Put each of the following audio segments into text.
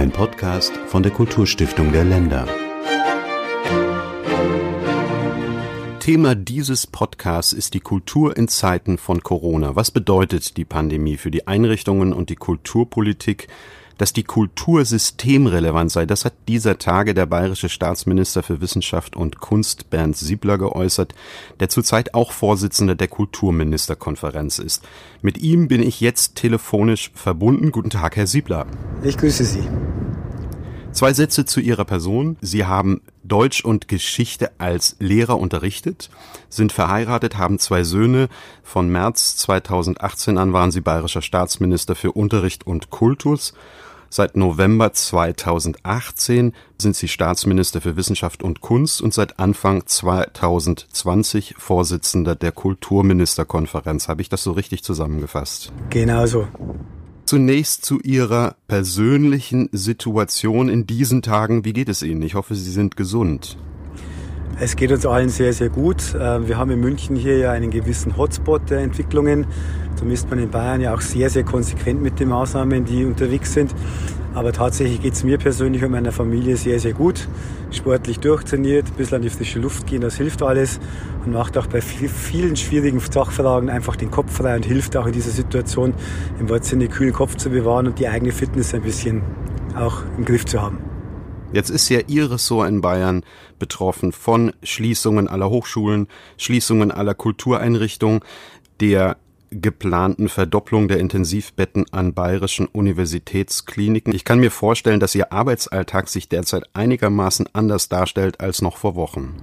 Ein Podcast von der Kulturstiftung der Länder. Thema dieses Podcasts ist die Kultur in Zeiten von Corona. Was bedeutet die Pandemie für die Einrichtungen und die Kulturpolitik? Dass die Kultur systemrelevant sei. Das hat dieser Tage der bayerische Staatsminister für Wissenschaft und Kunst Bernd Siebler geäußert, der zurzeit auch Vorsitzender der Kulturministerkonferenz ist. Mit ihm bin ich jetzt telefonisch verbunden. Guten Tag, Herr Siebler. Ich grüße Sie. Zwei Sätze zu Ihrer Person. Sie haben Deutsch und Geschichte als Lehrer unterrichtet, sind verheiratet, haben zwei Söhne. Von März 2018 an waren Sie bayerischer Staatsminister für Unterricht und Kultus Seit November 2018 sind Sie Staatsminister für Wissenschaft und Kunst und seit Anfang 2020 Vorsitzender der Kulturministerkonferenz. Habe ich das so richtig zusammengefasst? Genau so. Zunächst zu Ihrer persönlichen Situation in diesen Tagen. Wie geht es Ihnen? Ich hoffe, Sie sind gesund. Es geht uns allen sehr, sehr gut. Äh, wir haben in München hier ja einen gewissen Hotspot der Entwicklungen. Da misst man in Bayern ja auch sehr, sehr konsequent mit den Maßnahmen, die unterwegs sind. Aber tatsächlich geht es mir persönlich und meiner Familie sehr, sehr gut. Sportlich durchtrainiert, ein bisschen an die frische Luft gehen, das hilft alles und macht auch bei vielen schwierigen Sachfragen einfach den Kopf frei und hilft auch in dieser Situation im Wortsinne kühlen Kopf zu bewahren und die eigene Fitness ein bisschen auch im Griff zu haben. Jetzt ist ja Ihr Ressort in Bayern betroffen von Schließungen aller Hochschulen, Schließungen aller Kultureinrichtungen, der geplanten Verdopplung der Intensivbetten an bayerischen Universitätskliniken. Ich kann mir vorstellen, dass Ihr Arbeitsalltag sich derzeit einigermaßen anders darstellt als noch vor Wochen.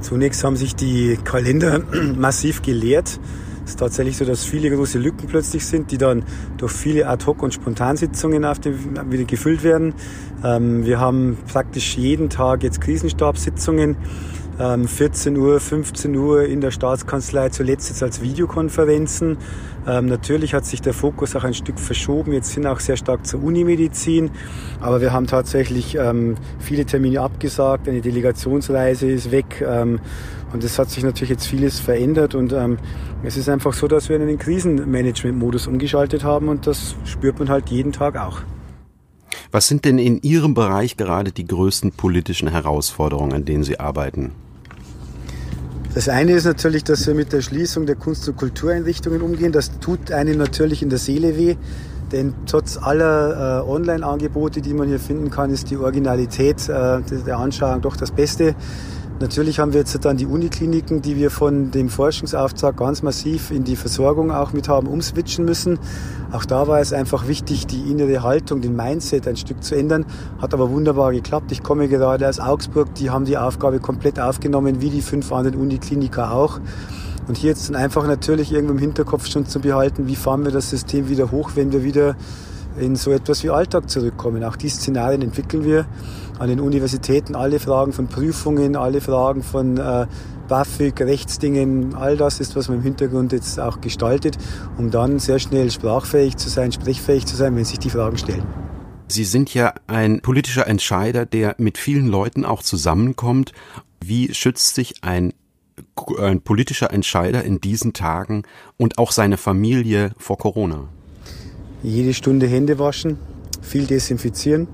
Zunächst haben sich die Kalender massiv geleert. Es ist tatsächlich so, dass viele große Lücken plötzlich sind, die dann durch viele Ad-Hoc- und Spontansitzungen auf dem, wieder gefüllt werden. Ähm, wir haben praktisch jeden Tag jetzt Krisenstabssitzungen. 14 ähm, Uhr, 15 Uhr in der Staatskanzlei, zuletzt jetzt als Videokonferenzen. Ähm, natürlich hat sich der Fokus auch ein Stück verschoben. Jetzt sind auch sehr stark zur Unimedizin. Aber wir haben tatsächlich ähm, viele Termine abgesagt. Eine Delegationsreise ist weg. Ähm, und es hat sich natürlich jetzt vieles verändert und ähm, es ist einfach so, dass wir in den Krisenmanagement-Modus umgeschaltet haben und das spürt man halt jeden Tag auch. Was sind denn in Ihrem Bereich gerade die größten politischen Herausforderungen, an denen Sie arbeiten? Das eine ist natürlich, dass wir mit der Schließung der Kunst- und Kultureinrichtungen umgehen. Das tut einem natürlich in der Seele weh, denn trotz aller äh, Online-Angebote, die man hier finden kann, ist die Originalität äh, der Anschauung doch das Beste. Natürlich haben wir jetzt dann die Unikliniken, die wir von dem Forschungsauftrag ganz massiv in die Versorgung auch mit haben umswitchen müssen. Auch da war es einfach wichtig, die innere Haltung, den Mindset ein Stück zu ändern. Hat aber wunderbar geklappt. Ich komme gerade aus Augsburg, die haben die Aufgabe komplett aufgenommen, wie die fünf anderen Unikliniker auch. Und hier jetzt dann einfach natürlich irgendwo im Hinterkopf schon zu behalten, wie fahren wir das System wieder hoch, wenn wir wieder in so etwas wie Alltag zurückkommen. Auch die Szenarien entwickeln wir an den Universitäten. Alle Fragen von Prüfungen, alle Fragen von äh, BAföG, Rechtsdingen, all das ist, was man im Hintergrund jetzt auch gestaltet, um dann sehr schnell sprachfähig zu sein, sprechfähig zu sein, wenn sich die Fragen stellen. Sie sind ja ein politischer Entscheider, der mit vielen Leuten auch zusammenkommt. Wie schützt sich ein, ein politischer Entscheider in diesen Tagen und auch seine Familie vor Corona? jede Stunde Hände waschen, viel desinfizieren,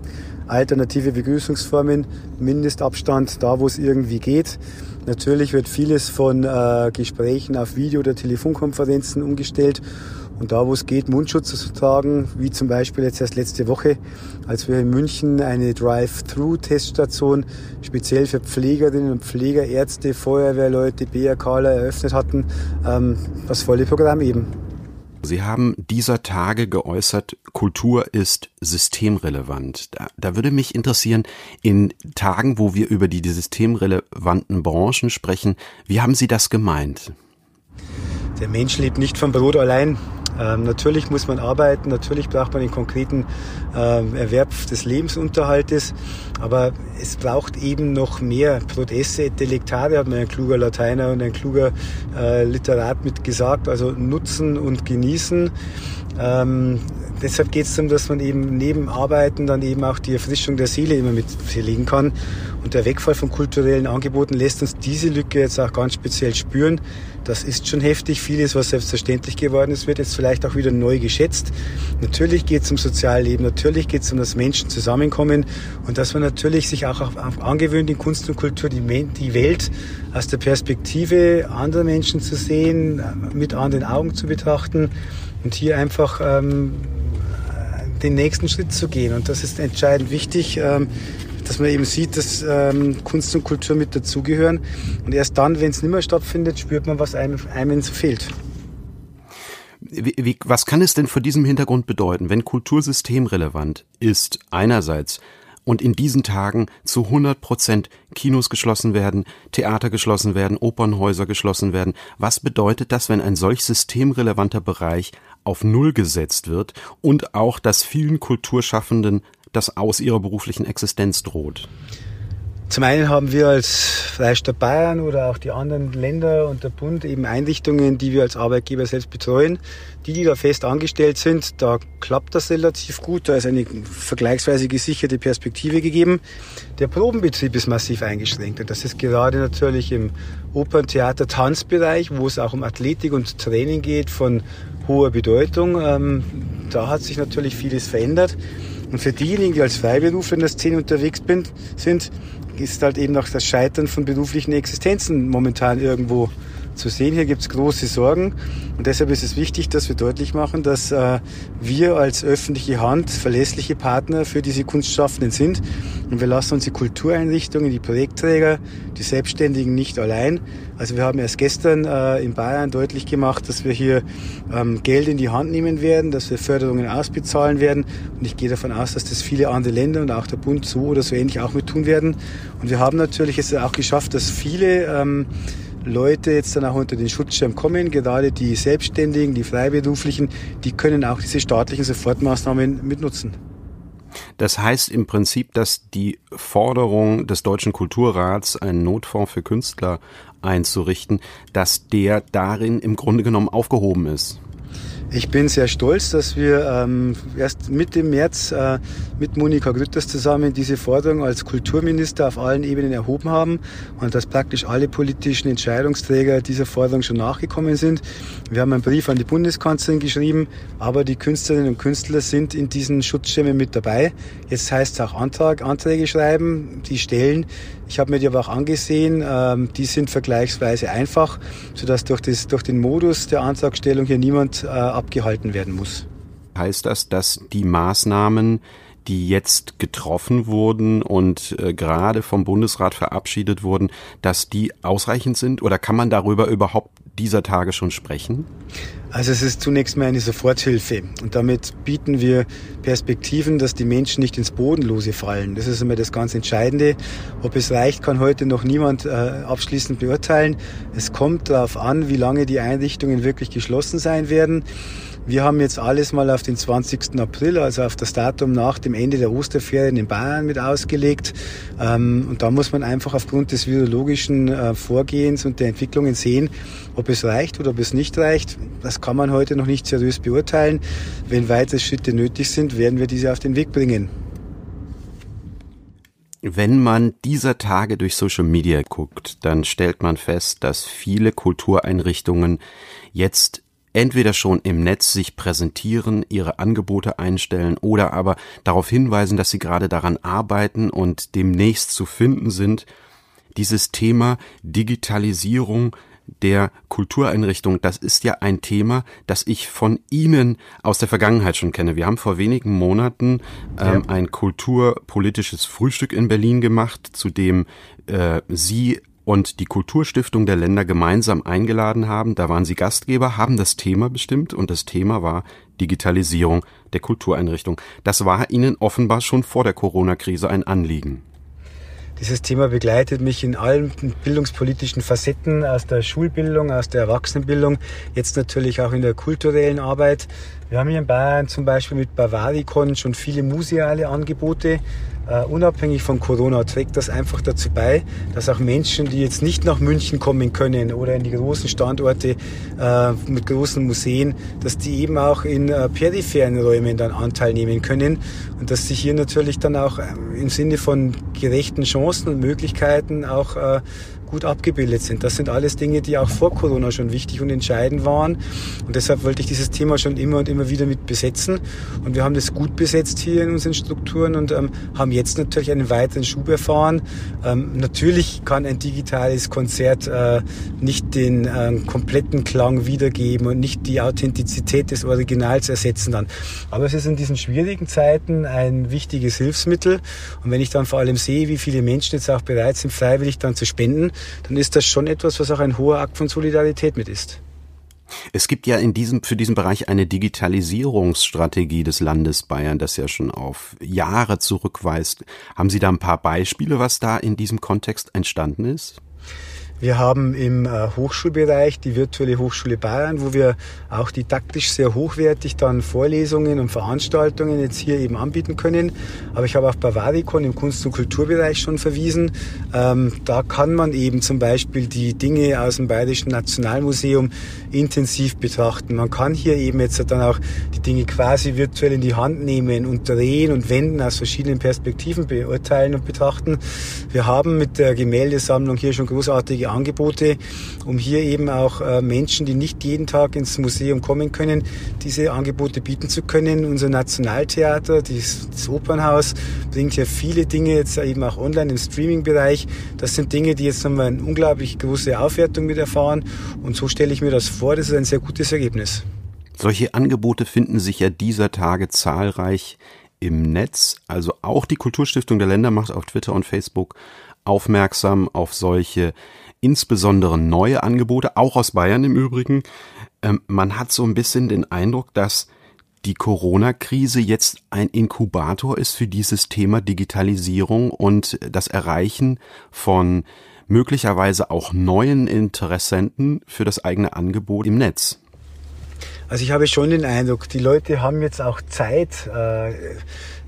alternative Begrüßungsformen, Mindestabstand da, wo es irgendwie geht. Natürlich wird vieles von äh, Gesprächen auf Video- oder Telefonkonferenzen umgestellt und da, wo es geht, Mundschutz zu tragen, wie zum Beispiel jetzt erst letzte Woche, als wir in München eine Drive-Thru-Teststation speziell für Pflegerinnen und Pfleger, Ärzte, Feuerwehrleute, BRKler eröffnet hatten, ähm, das volle Programm eben. Sie haben dieser Tage geäußert, Kultur ist systemrelevant. Da, da, würde mich interessieren, in Tagen, wo wir über die systemrelevanten Branchen sprechen, wie haben Sie das gemeint? Der Mensch lebt nicht vom Brot allein. Ähm, natürlich muss man arbeiten, natürlich braucht man den konkreten äh, Erwerb des Lebensunterhaltes, aber es braucht eben noch mehr. Prodesse et delectare hat mir ein kluger Lateiner und ein kluger äh, Literat mit gesagt, also nutzen und genießen. Ähm, deshalb geht es darum, dass man eben neben Arbeiten dann eben auch die Erfrischung der Seele immer mit legen kann. Und der Wegfall von kulturellen Angeboten lässt uns diese Lücke jetzt auch ganz speziell spüren. Das ist schon heftig. Vieles, was selbstverständlich geworden ist, wird jetzt vielleicht auch wieder neu geschätzt. Natürlich geht es um Sozialleben, natürlich geht es um das Menschen zusammenkommen und dass man natürlich sich auch angewöhnt, in Kunst und Kultur die, die Welt aus der Perspektive anderer Menschen zu sehen, mit anderen Augen zu betrachten und hier einfach ähm, den nächsten Schritt zu gehen. Und das ist entscheidend wichtig. Ähm, dass man eben sieht, dass ähm, Kunst und Kultur mit dazugehören. Und erst dann, wenn es nicht mehr stattfindet, spürt man, was einem, einem fehlt. Wie, wie, was kann es denn vor diesem Hintergrund bedeuten, wenn kultursystemrelevant ist einerseits und in diesen Tagen zu 100 Prozent Kinos geschlossen werden, Theater geschlossen werden, Opernhäuser geschlossen werden. Was bedeutet das, wenn ein solch systemrelevanter Bereich auf Null gesetzt wird und auch das vielen Kulturschaffenden das aus ihrer beruflichen Existenz droht? Zum einen haben wir als Freistaat Bayern oder auch die anderen Länder und der Bund eben Einrichtungen, die wir als Arbeitgeber selbst betreuen. Die, die da fest angestellt sind, da klappt das relativ gut. Da ist eine vergleichsweise gesicherte Perspektive gegeben. Der Probenbetrieb ist massiv eingeschränkt. Und das ist gerade natürlich im Opern-, Theater-, Tanzbereich, wo es auch um Athletik und Training geht von hoher Bedeutung. Ähm, da hat sich natürlich vieles verändert. Und für diejenigen, die als Freiberufler in der Szene unterwegs sind, ist halt eben noch das Scheitern von beruflichen Existenzen momentan irgendwo zu sehen. Hier gibt es große Sorgen und deshalb ist es wichtig, dass wir deutlich machen, dass äh, wir als öffentliche Hand verlässliche Partner für diese Kunstschaffenden sind und wir lassen uns die Kultureinrichtungen, die Projektträger, die Selbstständigen nicht allein. Also wir haben erst gestern äh, in Bayern deutlich gemacht, dass wir hier ähm, Geld in die Hand nehmen werden, dass wir Förderungen ausbezahlen werden und ich gehe davon aus, dass das viele andere Länder und auch der Bund so oder so ähnlich auch mit tun werden. Und wir haben natürlich es auch geschafft, dass viele ähm, Leute jetzt dann auch unter den Schutzschirm kommen, gerade die Selbstständigen, die Freiberuflichen, die können auch diese staatlichen Sofortmaßnahmen mitnutzen. Das heißt im Prinzip, dass die Forderung des Deutschen Kulturrats, einen Notfonds für Künstler einzurichten, dass der darin im Grunde genommen aufgehoben ist. Ich bin sehr stolz, dass wir ähm, erst Mitte März äh, mit Monika Grütters zusammen diese Forderung als Kulturminister auf allen Ebenen erhoben haben und dass praktisch alle politischen Entscheidungsträger dieser Forderung schon nachgekommen sind. Wir haben einen Brief an die Bundeskanzlerin geschrieben, aber die Künstlerinnen und Künstler sind in diesen Schutzschirmen mit dabei. Jetzt heißt es auch Antrag, Anträge schreiben, die stellen. Ich habe mir die aber auch angesehen, ähm, die sind vergleichsweise einfach, sodass durch, das, durch den Modus der Antragstellung hier niemand äh, abgehalten werden muss. Heißt das, dass die Maßnahmen, die jetzt getroffen wurden und äh, gerade vom Bundesrat verabschiedet wurden, dass die ausreichend sind oder kann man darüber überhaupt dieser Tage schon sprechen? Also es ist zunächst mal eine Soforthilfe und damit bieten wir Perspektiven, dass die Menschen nicht ins Bodenlose fallen. Das ist immer das ganz Entscheidende. Ob es reicht, kann heute noch niemand äh, abschließend beurteilen. Es kommt darauf an, wie lange die Einrichtungen wirklich geschlossen sein werden. Wir haben jetzt alles mal auf den 20. April, also auf das Datum nach dem Ende der Osterferien in Bayern mit ausgelegt. Ähm, und da muss man einfach aufgrund des virologischen äh, Vorgehens und der Entwicklungen sehen, ob es reicht oder ob es nicht reicht. Das kann man heute noch nicht seriös beurteilen. Wenn weitere Schritte nötig sind, werden wir diese auf den Weg bringen. Wenn man dieser Tage durch Social Media guckt, dann stellt man fest, dass viele Kultureinrichtungen jetzt entweder schon im Netz sich präsentieren, ihre Angebote einstellen oder aber darauf hinweisen, dass sie gerade daran arbeiten und demnächst zu finden sind. Dieses Thema Digitalisierung der Kultureinrichtung, das ist ja ein Thema, das ich von Ihnen aus der Vergangenheit schon kenne. Wir haben vor wenigen Monaten ähm, ein kulturpolitisches Frühstück in Berlin gemacht, zu dem äh, Sie und die Kulturstiftung der Länder gemeinsam eingeladen haben. Da waren sie Gastgeber, haben das Thema bestimmt und das Thema war Digitalisierung der Kultureinrichtung. Das war ihnen offenbar schon vor der Corona-Krise ein Anliegen. Dieses Thema begleitet mich in allen bildungspolitischen Facetten, aus der Schulbildung, aus der Erwachsenenbildung, jetzt natürlich auch in der kulturellen Arbeit. Wir haben hier in Bayern zum Beispiel mit Bavaricon schon viele museale Angebote. uh, unabhängig von Corona trägt das einfach dazu bei, dass auch Menschen, die jetzt nicht nach München kommen können oder in die großen Standorte uh, mit großen Museen, dass die eben auch in uh, peripheren Räumen dann Anteil nehmen können und dass sie hier natürlich dann auch ähm, im Sinne von gerechten Chancen und Möglichkeiten auch gut abgebildet sind. Das sind alles Dinge, die auch vor Corona schon wichtig und entscheidend waren. Und deshalb wollte ich dieses Thema schon immer und immer wieder mit besetzen. Und wir haben das gut besetzt hier in unseren Strukturen und ähm, haben jetzt natürlich einen weiteren Schub erfahren. Ähm, natürlich kann ein digitales Konzert äh, nicht den äh, kompletten Klang wiedergeben und nicht die Authentizität des Originals ersetzen dann. Aber es ist in diesen schwierigen Zeiten ein wichtiges Hilfsmittel. Und wenn ich dann vor allem sehe, wie viele Menschen jetzt auch bereit sind, freiwillig dann zu spenden, dann ist das schon etwas, was auch ein hoher Akt von Solidarität mit ist. Es gibt ja in diesem, für diesen Bereich eine Digitalisierungsstrategie des Landes Bayern, das ja schon auf Jahre zurückweist. Haben Sie da ein paar Beispiele, was da in diesem Kontext entstanden ist? Wir haben im äh, Hochschulbereich die virtuelle Hochschule Bayern, wo wir auch didaktisch sehr hochwertig dann Vorlesungen und Veranstaltungen jetzt hier eben anbieten können. Aber ich habe auch Bavaricon im Kunst- und Kulturbereich schon verwiesen. Ähm, da kann man eben zum Beispiel die Dinge aus dem Bayerischen Nationalmuseum intensiv betrachten. Man kann hier eben jetzt dann auch die Dinge quasi virtuell in die Hand nehmen und drehen und wenden aus verschiedenen Perspektiven beurteilen und betrachten. Wir haben mit der Gemäldesammlung hier schon großartige Angebote, um hier eben auch äh, Menschen, die nicht jeden Tag ins Museum kommen können, diese Angebote bieten zu können. Unser Nationaltheater, das Opernhaus, bringt ja viele Dinge jetzt eben auch online im Streaming-Bereich. Das sind Dinge, die jetzt nochmal eine unglaublich große Aufwertung mit erfahren. Und so stelle ich mir das vor. Das ist ein sehr gutes Ergebnis. Solche Angebote finden sich ja dieser Tage zahlreich im Netz. Also auch die Kulturstiftung der Länder macht auf Twitter und Facebook aufmerksam auf solche insbesondere neue Angebote, auch aus Bayern im Übrigen. Ähm, man hat so ein bisschen den Eindruck, dass die Corona-Krise jetzt ein Inkubator ist für dieses Thema Digitalisierung und das Erreichen von möglicherweise auch neuen Interessenten für das eigene Angebot im Netz. Also ich habe schon den Eindruck, die Leute haben jetzt auch Zeit. Äh,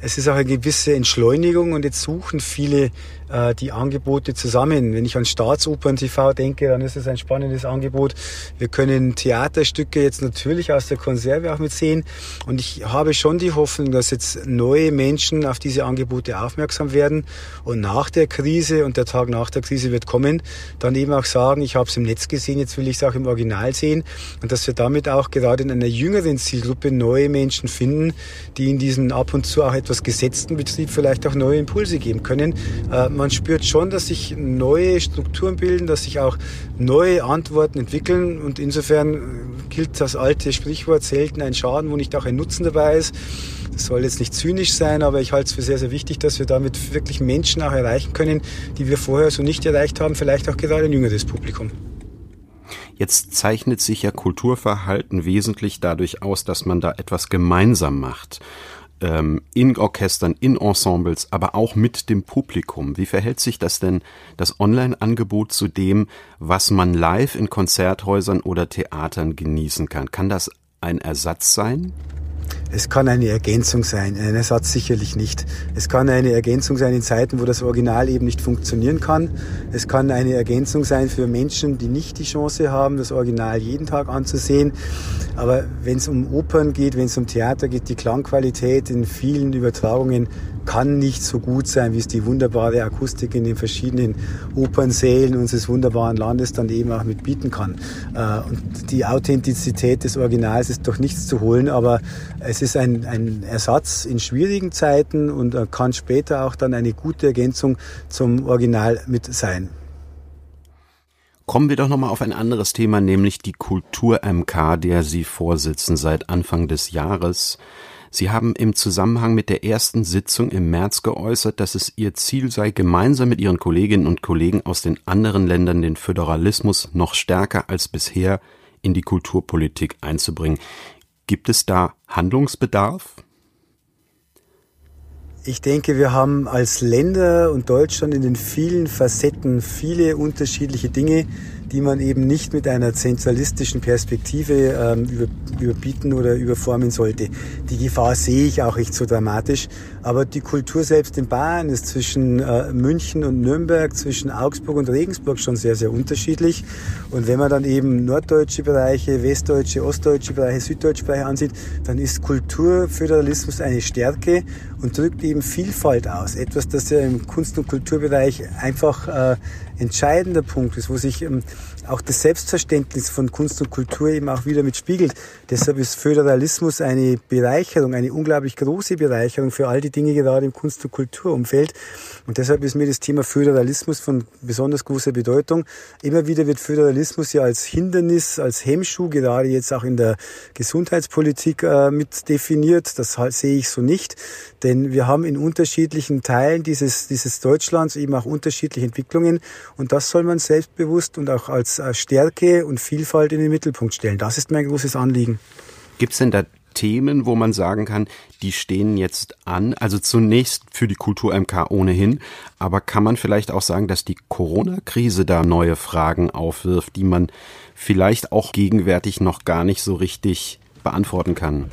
es ist auch eine gewisse Entschleunigung und jetzt suchen viele äh, die Angebote zusammen. Wenn ich an Staatsopern TV denke, dann ist es ein spannendes Angebot. Wir können Theaterstücke jetzt natürlich aus der Konserve auch mit sehen. Und ich habe schon die Hoffnung, dass jetzt neue Menschen auf diese Angebote aufmerksam werden und nach der Krise und der Tag nach der Krise wird kommen, dann eben auch sagen, ich habe es im Netz gesehen, jetzt will ich es auch im Original sehen und dass wir damit auch gerade in einer jüngeren Zielgruppe neue Menschen finden, die in diesem ab und zu auch etwas gesetzten Betrieb vielleicht auch neue Impulse geben können. Äh, man spürt schon, dass sich neue Strukturen bilden, dass sich auch neue Antworten entwickeln und insofern äh, gilt das alte Sprichwort selten ein Schaden, wo nicht auch ein Nutzen dabei ist. Das soll jetzt nicht zynisch sein, aber ich halte es für sehr, sehr wichtig, dass wir damit wirklich Menschen auch erreichen können, die wir vorher so nicht erreicht haben, vielleicht auch gerade ein jüngeres Publikum. Jetzt zeichnet sich ja Kulturverhalten wesentlich dadurch aus, dass man da etwas gemeinsam macht ähm, in Orchestern, in Ensembles, aber auch mit dem Publikum. Wie verhält sich das denn, das Online-Angebot zu dem, was man live in Konzerthäusern oder Theatern genießen kann? Kann das ein Ersatz sein? Es kann eine Ergänzung sein, ein Ersatz sicherlich nicht. Es kann eine Ergänzung sein in Zeiten, wo das Original eben nicht funktionieren kann. Es kann eine Ergänzung sein für Menschen, die nicht die Chance haben, das Original jeden Tag anzusehen. Aber wenn es um Opern geht, wenn es um Theater geht, die Klangqualität in vielen Übertragungen kann nicht so gut sein, wie es die wunderbare Akustik in den verschiedenen Opernsälen unseres wunderbaren Landes dann eben auch mit bieten kann. Äh, und die Authentizität des Originals ist doch nichts zu holen, aber es ist ein, ein Ersatz in schwierigen Zeiten und äh, kann später auch dann eine gute Ergänzung zum Original mit sein. Kommen wir doch nochmal auf ein anderes Thema, nämlich die Kultur MK, der Sie vorsitzen seit Anfang des Jahres. Sie haben im Zusammenhang mit der ersten Sitzung im März geäußert, dass es Ihr Ziel sei, gemeinsam mit Ihren Kolleginnen und Kollegen aus den anderen Ländern den Föderalismus noch stärker als bisher in die Kulturpolitik einzubringen. Gibt es da Handlungsbedarf? Ich denke, wir haben als Länder und Deutschland in den vielen Facetten viele unterschiedliche Dinge, die man eben nicht mit einer zentralistischen Perspektive ähm, über, überbieten oder überformen sollte. Die Gefahr sehe ich auch nicht so dramatisch, aber die Kultur selbst in Bayern ist zwischen äh, München und Nürnberg, zwischen Augsburg und Regensburg schon sehr, sehr unterschiedlich. Und wenn man dann eben norddeutsche Bereiche, westdeutsche, ostdeutsche Bereiche, süddeutsche Bereiche ansieht, dann ist Kulturföderalismus eine Stärke und drückt eben Vielfalt aus. Etwas, das ja im Kunst- und Kulturbereich einfach äh, entscheidender Punkt ist, wo sich ähm, auch das Selbstverständnis von Kunst und Kultur eben auch wieder mitspiegelt. Deshalb ist Föderalismus eine Bereicherung, eine unglaublich große Bereicherung für all die Dinge gerade im Kunst- und Kulturumfeld. Und deshalb ist mir das Thema Föderalismus von besonders großer Bedeutung. Immer wieder wird Föderalismus ja als Hindernis, als Hemmschuh, gerade jetzt auch in der Gesundheitspolitik äh, mit definiert. Das halt, sehe ich so nicht. Denn wir haben in unterschiedlichen Teilen dieses, dieses Deutschlands eben auch unterschiedliche Entwicklungen. Und das soll man selbstbewusst und auch als Stärke und Vielfalt in den Mittelpunkt stellen. Das ist mein großes Anliegen. Gibt es denn da Themen, wo man sagen kann, die stehen jetzt an? Also zunächst für die Kultur MK ohnehin, aber kann man vielleicht auch sagen, dass die Corona-Krise da neue Fragen aufwirft, die man vielleicht auch gegenwärtig noch gar nicht so richtig beantworten kann?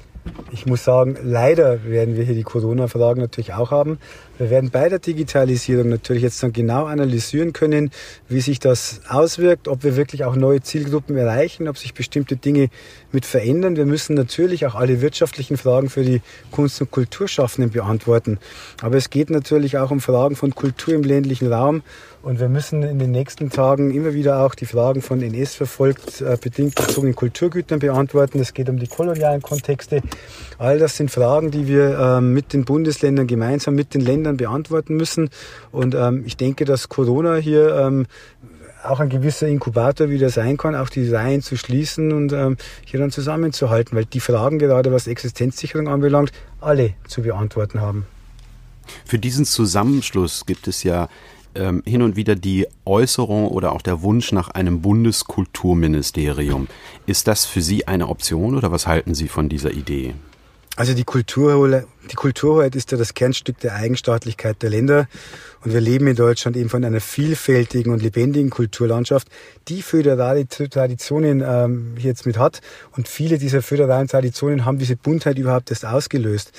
Ich muss sagen, leider werden wir hier die Corona-Fragen natürlich auch haben. Wir werden bei der Digitalisierung natürlich jetzt dann genau analysieren können, wie sich das auswirkt, ob wir wirklich auch neue Zielgruppen erreichen, ob sich bestimmte Dinge mit verändern. Wir müssen natürlich auch alle wirtschaftlichen Fragen für die Kunst- und Kulturschaffenden beantworten. Aber es geht natürlich auch um Fragen von Kultur im ländlichen Raum. Und wir müssen in den nächsten Tagen immer wieder auch die Fragen von NS verfolgt, äh, bedingt bezogenen Kulturgütern beantworten. Es geht um die kolonialen Kontexte. All das sind Fragen, die wir äh, mit den Bundesländern gemeinsam mit den Ländern beantworten müssen. Und ähm, ich denke, dass Corona hier ähm, auch ein gewisser Inkubator wieder sein kann, auch die Reihen zu schließen und ähm, hier dann zusammenzuhalten, weil die Fragen gerade, was Existenzsicherung anbelangt, alle zu beantworten haben. Für diesen Zusammenschluss gibt es ja ähm, hin und wieder die Äußerung oder auch der Wunsch nach einem Bundeskulturministerium. Ist das für Sie eine Option oder was halten Sie von dieser Idee? Also die Kulturhoheit, die Kulturhoheit ist ja das Kernstück der Eigenstaatlichkeit der Länder. Und wir leben in Deutschland eben von einer vielfältigen und lebendigen Kulturlandschaft, die föderale Traditionen ähm, jetzt mit hat. Und viele dieser föderalen Traditionen haben diese Buntheit überhaupt erst ausgelöst.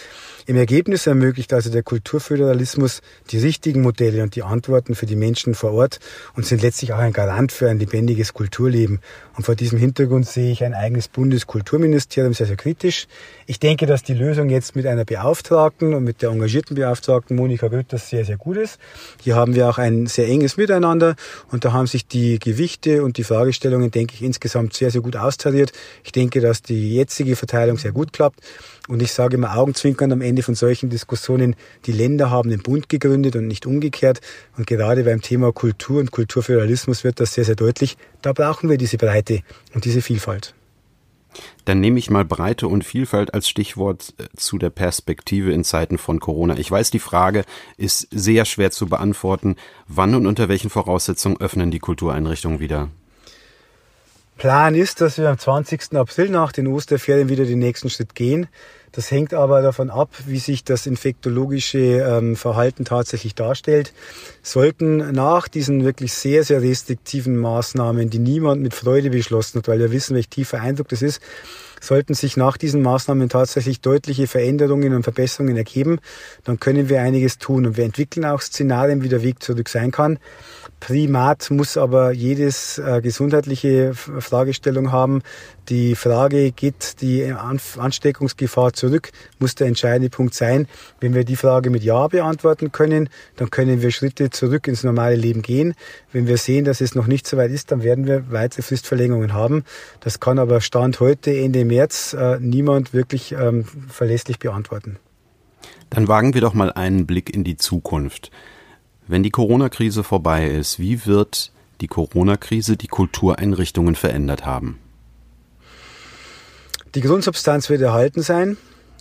Im Ergebnis ermöglicht also der Kulturföderalismus die richtigen Modelle und die Antworten für die Menschen vor Ort und sind letztlich auch ein Garant für ein lebendiges Kulturleben. Und vor diesem Hintergrund sehe ich ein eigenes Bundeskulturministerium sehr, sehr kritisch. Ich denke, dass die Lösung jetzt mit einer Beauftragten und mit der engagierten Beauftragten Monika Grütters sehr, sehr gut ist. Hier haben wir auch ein sehr enges Miteinander und da haben sich die Gewichte und die Fragestellungen, denke ich, insgesamt sehr, sehr gut austariert. Ich denke, dass die jetzige Verteilung sehr gut klappt. Und ich sage immer Augenzwinkern am Ende von solchen Diskussionen, die Länder haben den Bund gegründet und nicht umgekehrt. Und gerade beim Thema Kultur und Kulturföderalismus wird das sehr, sehr deutlich. Da brauchen wir diese Breite und diese Vielfalt. Dann nehme ich mal Breite und Vielfalt als Stichwort äh, zu der Perspektive in Zeiten von Corona. Ich weiß, die Frage ist sehr schwer zu beantworten. Wann und unter welchen Voraussetzungen öffnen die Kultureinrichtungen wieder? Plan ist, dass wir am 20. April nach den Osterferien wieder den nächsten Schritt gehen. Das hängt aber davon ab, wie sich das infektologische ähm, Verhalten tatsächlich darstellt. Sollten nach diesen wirklich sehr, sehr restriktiven Maßnahmen, die niemand mit Freude beschlossen hat, weil wir wissen, welch tiefer Eindruck das ist, sollten sich nach diesen Maßnahmen tatsächlich deutliche Veränderungen und Verbesserungen ergeben, dann können wir einiges tun. Und wir entwickeln auch Szenarien, wie der Weg zurück sein kann. Primat muss aber jedes äh, gesundheitliche Fragestellung haben. Die Frage, geht die Ansteckungsgefahr zurück, muss der entscheidende Punkt sein. Wenn wir die Frage mit Ja beantworten können, dann können wir Schritte zurück ins normale Leben gehen. Wenn wir sehen, dass es noch nicht so weit ist, dann werden wir weitere Fristverlängerungen haben. Das kann aber Stand heute, Ende März, äh, niemand wirklich ähm, verlässlich beantworten. Dann wagen wir doch mal einen Blick in die Zukunft. Wenn die Corona-Krise vorbei ist, wie wird die Corona-Krise die Kultureinrichtungen verändert haben? Die Grundsubstanz wird erhalten sein.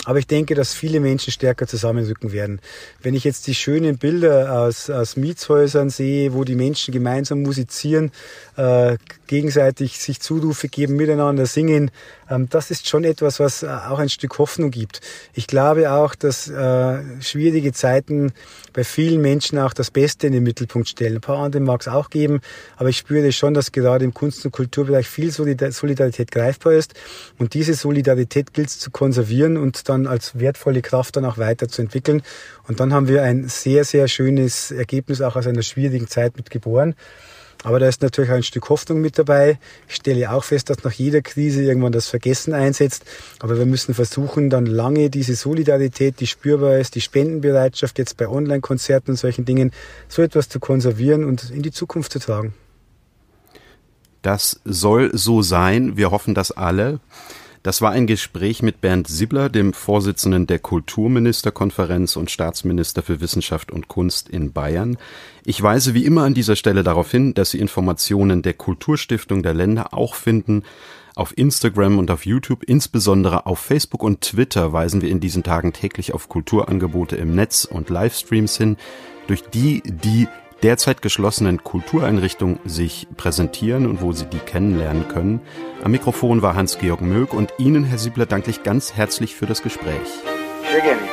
Aber ich denke, dass viele Menschen stärker zusammenrücken werden. Wenn ich jetzt die schönen Bilder aus, aus Mietshäusern sehe, wo die Menschen gemeinsam musizieren, äh, gegenseitig sich Zurufe geben, miteinander singen. Ähm, das ist schon etwas, was äh, auch ein Stück Hoffnung gibt. Ich glaube auch, dass äh, schwierige Zeiten bei vielen Menschen auch das Beste in den Mittelpunkt stellen. Ein paar andere mag es auch geben, aber ich spüre schon, dass gerade im Kunst- und Kulturbereich viel Solidarität greifbar ist. Und diese Solidarität gilt es zu konservieren und dann als wertvolle Kraft dann auch weiterzuentwickeln. Und dann haben wir ein sehr, sehr schönes Ergebnis auch aus einer schwierigen Zeit mit geboren. Aber da ist natürlich auch ein Stück Hoffnung mit dabei. Ich stelle auch fest, dass nach jeder Krise irgendwann das Vergessen einsetzt. Aber wir müssen versuchen, dann lange diese Solidarität, die spürbar ist, die Spendenbereitschaft jetzt bei Online-Konzerten und solchen Dingen, so etwas zu konservieren und in die Zukunft zu tragen. Das soll so sein. Wir hoffen das alle. Das war ein Gespräch mit Bernd Siebler, dem Vorsitzenden der Kulturministerkonferenz und Staatsminister für Wissenschaft und Kunst in Bayern. Ich weise wie immer an dieser Stelle darauf hin, dass Sie Informationen der Kulturstiftung der Länder auch finden auf Instagram und auf YouTube, insbesondere auf Facebook und Twitter weisen wir in diesen Tagen täglich auf Kulturangebote im Netz und Livestreams hin, durch die die derzeit geschlossenen Kultureinrichtungen sich präsentieren und wo Sie die kennenlernen können. Am Mikrofon war Hans-Georg Mög und Ihnen, Herr Siebler, danke ich ganz herzlich für das Gespräch. Sehr gerne.